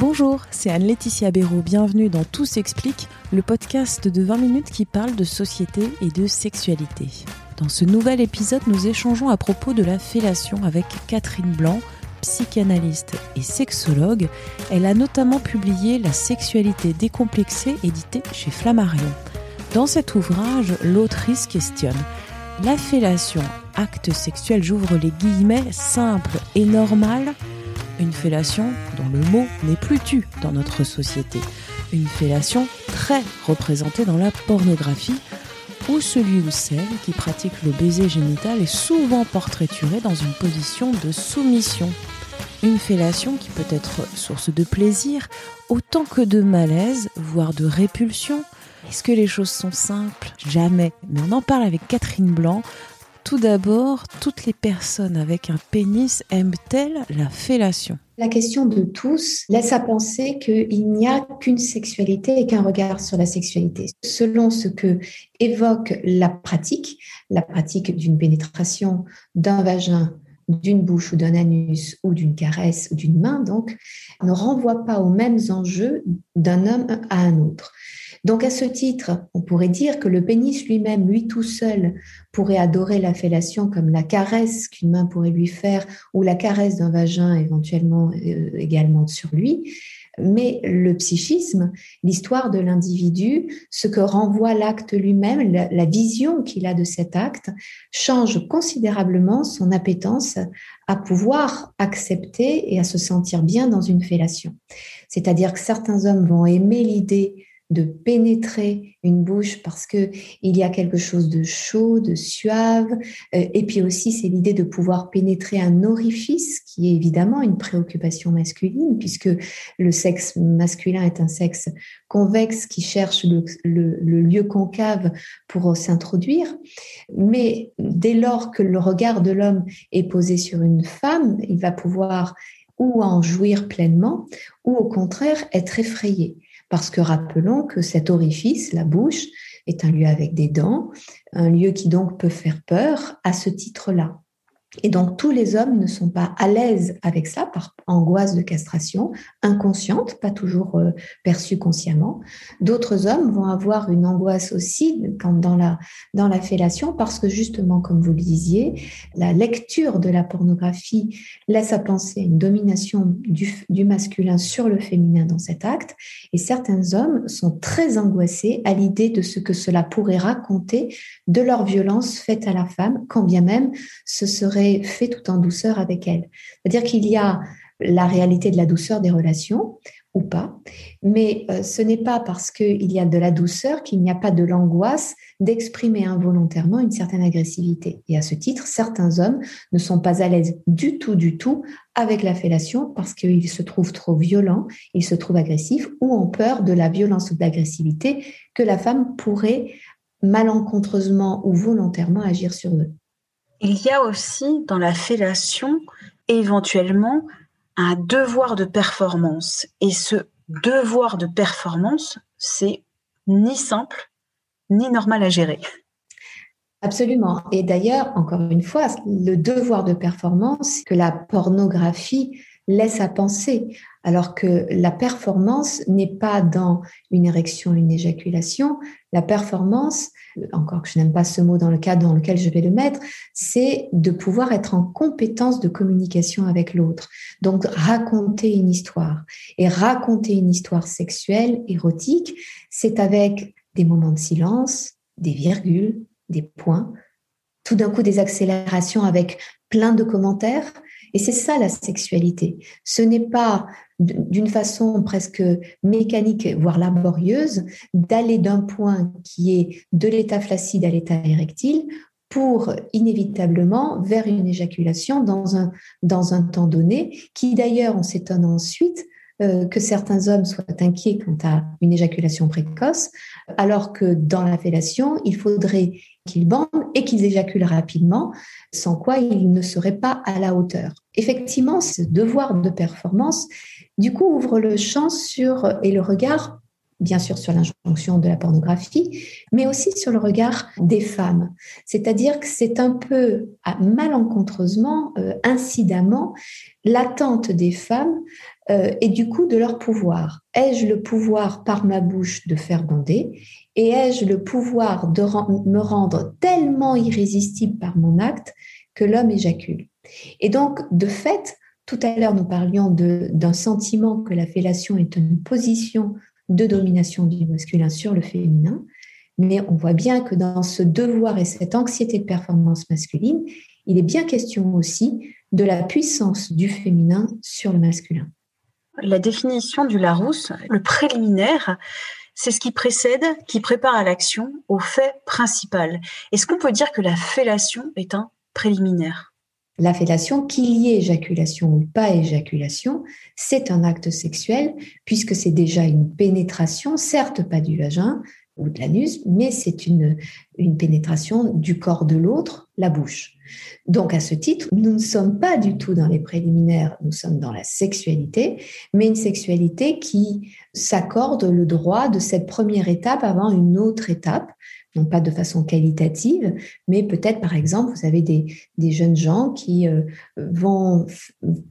Bonjour, c'est Anne-Laetitia Béraud. Bienvenue dans Tout s'explique, le podcast de 20 minutes qui parle de société et de sexualité. Dans ce nouvel épisode, nous échangeons à propos de la fellation avec Catherine Blanc, psychanalyste et sexologue. Elle a notamment publié La sexualité décomplexée, édité chez Flammarion. Dans cet ouvrage, l'autrice questionne la fellation, acte sexuel, j'ouvre les guillemets, simple et normal, une fellation dont le mot n'est plus tu dans notre société. Une fellation très représentée dans la pornographie, où celui ou celle qui pratique le baiser génital est souvent portraituré dans une position de soumission. Une fellation qui peut être source de plaisir autant que de malaise, voire de répulsion. Est-ce que les choses sont simples? Jamais. Mais on en parle avec Catherine Blanc, tout d'abord, toutes les personnes avec un pénis aiment-elles la fellation? La question de tous laisse à penser qu'il n'y a qu'une sexualité et qu'un regard sur la sexualité. Selon ce que évoque la pratique, la pratique d'une pénétration d'un vagin d'une bouche ou d'un anus ou d'une caresse ou d'une main, donc, ne renvoie pas aux mêmes enjeux d'un homme à un autre. Donc à ce titre, on pourrait dire que le pénis lui-même, lui tout seul, pourrait adorer la fellation comme la caresse qu'une main pourrait lui faire ou la caresse d'un vagin éventuellement euh, également sur lui. Mais le psychisme, l'histoire de l'individu, ce que renvoie l'acte lui-même, la, la vision qu'il a de cet acte, change considérablement son appétence à pouvoir accepter et à se sentir bien dans une fellation. C'est-à-dire que certains hommes vont aimer l'idée de pénétrer une bouche parce que il y a quelque chose de chaud, de suave, euh, et puis aussi c'est l'idée de pouvoir pénétrer un orifice qui est évidemment une préoccupation masculine puisque le sexe masculin est un sexe convexe qui cherche le, le lieu concave pour s'introduire, mais dès lors que le regard de l'homme est posé sur une femme, il va pouvoir ou en jouir pleinement, ou au contraire être effrayé. Parce que rappelons que cet orifice, la bouche, est un lieu avec des dents, un lieu qui donc peut faire peur à ce titre-là. Et donc tous les hommes ne sont pas à l'aise avec ça par angoisse de castration, inconsciente, pas toujours euh, perçue consciemment. D'autres hommes vont avoir une angoisse aussi quand dans la dans la fellation parce que justement comme vous le disiez, la lecture de la pornographie laisse à penser une domination du, du masculin sur le féminin dans cet acte et certains hommes sont très angoissés à l'idée de ce que cela pourrait raconter de leur violence faite à la femme quand bien même ce serait fait tout en douceur avec elle. C'est-à-dire qu'il y a la réalité de la douceur des relations ou pas, mais euh, ce n'est pas parce qu'il y a de la douceur qu'il n'y a pas de l'angoisse d'exprimer involontairement une certaine agressivité. Et à ce titre, certains hommes ne sont pas à l'aise du tout, du tout avec la fellation parce qu'ils se trouvent trop violents, ils se trouvent agressifs ou ont peur de la violence ou de l'agressivité que la femme pourrait malencontreusement ou volontairement agir sur eux il y a aussi dans la fellation éventuellement un devoir de performance. Et ce devoir de performance, c'est ni simple, ni normal à gérer. Absolument. Et d'ailleurs, encore une fois, le devoir de performance que la pornographie laisse à penser, alors que la performance n'est pas dans une érection, une éjaculation. La performance, encore que je n'aime pas ce mot dans le cadre dans lequel je vais le mettre, c'est de pouvoir être en compétence de communication avec l'autre. Donc, raconter une histoire. Et raconter une histoire sexuelle, érotique, c'est avec des moments de silence, des virgules, des points, tout d'un coup des accélérations avec plein de commentaires, et c'est ça la sexualité. Ce n'est pas d'une façon presque mécanique, voire laborieuse, d'aller d'un point qui est de l'état flaccide à l'état érectile pour inévitablement vers une éjaculation dans un, dans un temps donné, qui d'ailleurs, on s'étonne ensuite, euh, que certains hommes soient inquiets quant à une éjaculation précoce, alors que dans la fellation, il faudrait qu'ils bandent et qu'ils éjaculent rapidement, sans quoi ils ne seraient pas à la hauteur. Effectivement, ce devoir de performance, du coup, ouvre le champ sur et le regard bien sûr sur l'injonction de la pornographie, mais aussi sur le regard des femmes. C'est-à-dire que c'est un peu malencontreusement, euh, incidemment, l'attente des femmes euh, et du coup de leur pouvoir. Ai-je le pouvoir par ma bouche de faire bander et ai-je le pouvoir de me rendre tellement irrésistible par mon acte que l'homme éjacule? Et donc, de fait, tout à l'heure, nous parlions d'un sentiment que la fellation est une position de domination du masculin sur le féminin, mais on voit bien que dans ce devoir et cette anxiété de performance masculine, il est bien question aussi de la puissance du féminin sur le masculin. La définition du Larousse, le préliminaire, c'est ce qui précède, qui prépare à l'action, au fait principal. Est-ce qu'on peut dire que la fellation est un préliminaire? La fellation, qu'il y ait éjaculation ou pas éjaculation, c'est un acte sexuel puisque c'est déjà une pénétration, certes pas du vagin, ou de l'anus, mais c'est une, une pénétration du corps de l'autre, la bouche. Donc, à ce titre, nous ne sommes pas du tout dans les préliminaires, nous sommes dans la sexualité, mais une sexualité qui s'accorde le droit de cette première étape avant une autre étape, non pas de façon qualitative, mais peut-être, par exemple, vous avez des, des jeunes gens qui euh, vont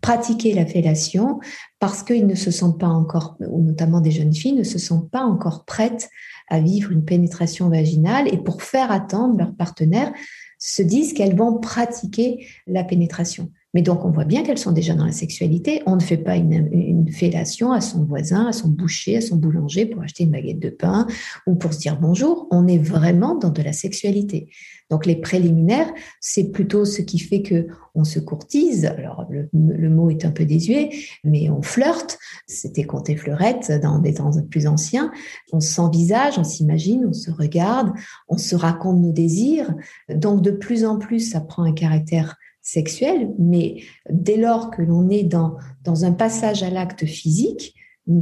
pratiquer la fellation parce qu'ils ne se sentent pas encore, ou notamment des jeunes filles, ne se sentent pas encore prêtes à vivre une pénétration vaginale et pour faire attendre leur partenaire se disent qu'elles vont pratiquer la pénétration. Mais donc, on voit bien qu'elles sont déjà dans la sexualité. On ne fait pas une, fellation à son voisin, à son boucher, à son boulanger pour acheter une baguette de pain ou pour se dire bonjour. On est vraiment dans de la sexualité. Donc, les préliminaires, c'est plutôt ce qui fait que on se courtise. Alors, le, mot est un peu désuet, mais on flirte. C'était compté fleurette dans des temps plus anciens. On s'envisage, on s'imagine, on se regarde, on se raconte nos désirs. Donc, de plus en plus, ça prend un caractère sexuelle, mais dès lors que l'on est dans, dans un passage à l'acte physique,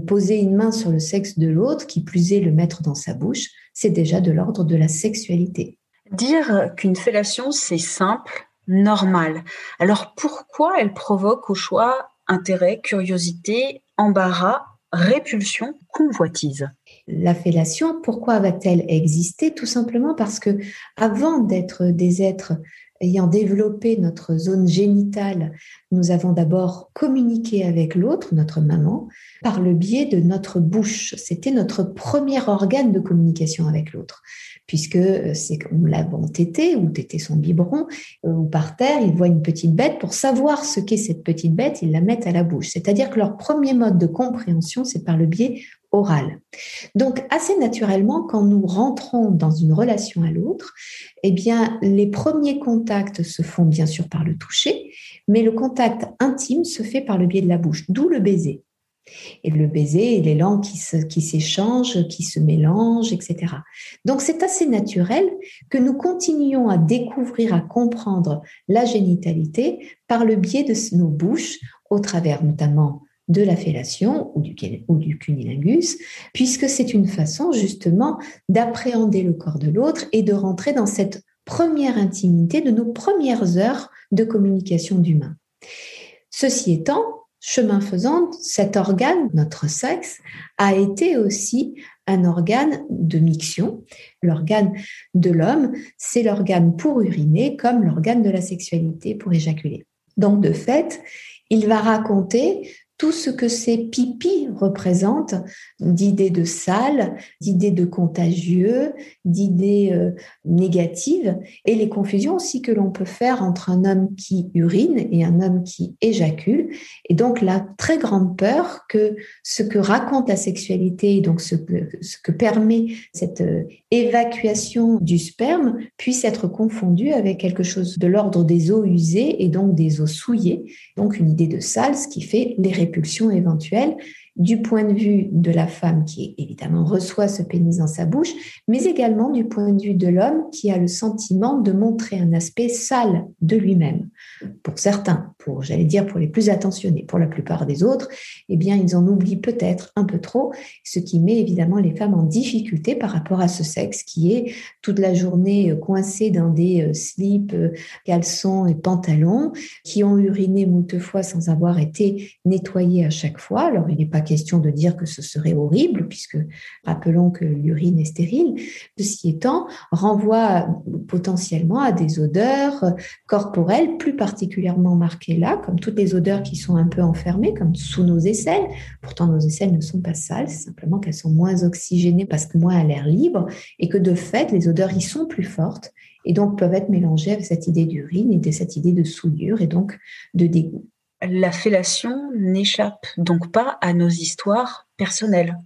poser une main sur le sexe de l'autre, qui plus est le mettre dans sa bouche, c'est déjà de l'ordre de la sexualité. Dire qu'une fellation, c'est simple, normal. Alors pourquoi elle provoque au choix intérêt, curiosité, embarras, répulsion, convoitise? La fellation, pourquoi va-t-elle exister? Tout simplement parce que avant d'être des êtres ayant développé notre zone génitale, nous avons d'abord communiqué avec l'autre, notre maman, par le biais de notre bouche. C'était notre premier organe de communication avec l'autre, puisque euh, c'est comme l'avons tété ou tété son biberon, euh, ou par terre, ils voient une petite bête. Pour savoir ce qu'est cette petite bête, ils la mettent à la bouche. C'est-à-dire que leur premier mode de compréhension, c'est par le biais Donc, assez naturellement, quand nous rentrons dans une relation à l'autre, eh bien, les premiers contacts se font bien sûr par le toucher, mais le contact intime se fait par le biais de la bouche, d'où le baiser. Et le baiser et l'élan qui, qui s'échangent, qui se mélangent, etc. Donc c'est assez naturel que nous continuions à découvrir, à comprendre la génitalité par le biais de nos bouches, au travers notamment de la fellation ou du, cunilingus, puisque c'est une façon justement d'appréhender le corps de l'autre et de rentrer dans cette première intimité de nos premières heures de communication d'humain. Ceci étant, chemin faisant, cet organe, notre sexe, a été aussi un organe de miction. L'organe de l'homme, c'est l'organe pour uriner comme l'organe de la sexualité pour éjaculer. Donc, de fait, il va raconter tout ce que ces pipis représentent d'idées de sales, d'idées de contagieux, d'idées euh, négatives, et les confusions aussi que l'on peut faire entre un homme qui urine et un homme qui éjacule. Et donc la très grande peur que ce que raconte la sexualité, donc ce que, ce que permet cette euh, évacuation du sperme, puisse être confondu avec quelque chose de l'ordre des eaux usées et donc des eaux souillées, donc une idée de sale, ce qui fait les répulsion éventuelle du point de vue de la femme qui évidemment reçoit ce pénis dans sa bouche, mais également du point de vue de l'homme qui a le sentiment de montrer un aspect sale de lui-même. Pour certains, pour j'allais dire pour les plus attentionnés, pour la plupart des autres, eh bien ils en oublient peut-être un peu trop, ce qui met évidemment les femmes en difficulté par rapport à ce sexe qui est toute la journée euh, coincé dans des euh, slips, euh, caleçons et pantalons, qui ont uriné moult fois sans avoir été nettoyés à chaque fois. Alors il n'est pas question de dire que ce serait horrible, puisque rappelons que l'urine est stérile. Ceci étant, renvoie potentiellement à des odeurs corporelles, plus particulièrement marquées là, comme toutes les odeurs qui sont un peu enfermées, comme sous nos aisselles. Pourtant, nos aisselles ne sont pas sales, c'est simplement qu'elles sont moins oxygénées parce que moins à l'air libre et que de fait, les odeurs y sont plus fortes et donc peuvent être mélangées avec cette idée d'urine et de cette idée de souillure et donc de dégoût. La fellation n'échappe donc pas à nos histoires personnelles.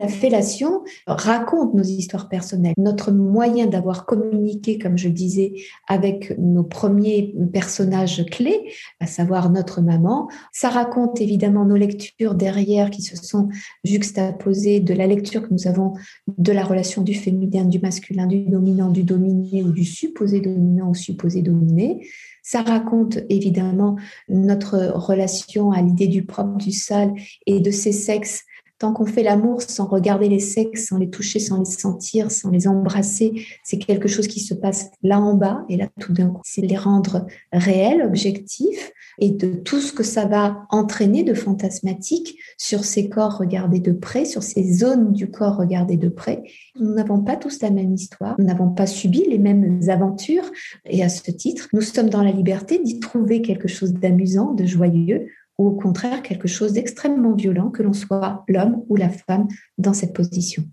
La fellation raconte nos histoires personnelles. Notre moyen d'avoir communiqué, comme je disais, avec nos premiers personnages clés, à savoir notre maman, ça raconte évidemment nos lectures derrière qui se sont juxtaposées de la lecture que nous avons de la relation du féminin, du masculin, du dominant, du dominé ou du supposé dominant ou supposé dominé. Ça raconte évidemment notre relation à l'idée du propre, du sale et de ces sexes Tant qu'on fait l'amour sans regarder les sexes, sans les toucher, sans les sentir, sans les embrasser, c'est quelque chose qui se passe là en bas. Et là, tout d'un coup, c'est les rendre réels, objectifs, et de tout ce que ça va entraîner de fantasmatique sur ces corps regardés de près, sur ces zones du corps regardées de près. Nous n'avons pas tous la même histoire, nous n'avons pas subi les mêmes aventures. Et à ce titre, nous sommes dans la liberté d'y trouver quelque chose d'amusant, de joyeux, ou au contraire quelque chose d'extrêmement violent, que l'on soit l'homme ou la femme dans cette position.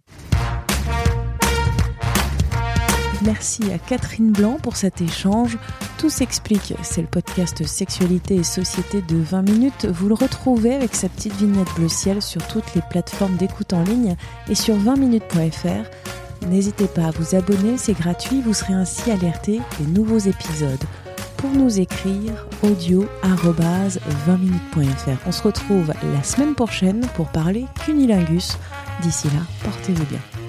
Merci à Catherine Blanc pour cet échange. Tout s'explique, c'est le podcast Sexualité et Société de 20 minutes. Vous le retrouvez avec sa petite vignette bleu ciel sur toutes les plateformes d'écoute en ligne et sur 20minutes.fr. N'hésitez pas à vous abonner, c'est gratuit, vous serez ainsi alerté des nouveaux épisodes pour nous écrire audio 20minutes.fr. On se retrouve la semaine prochaine pour parler cunilingus. D'ici là, portez-vous bien.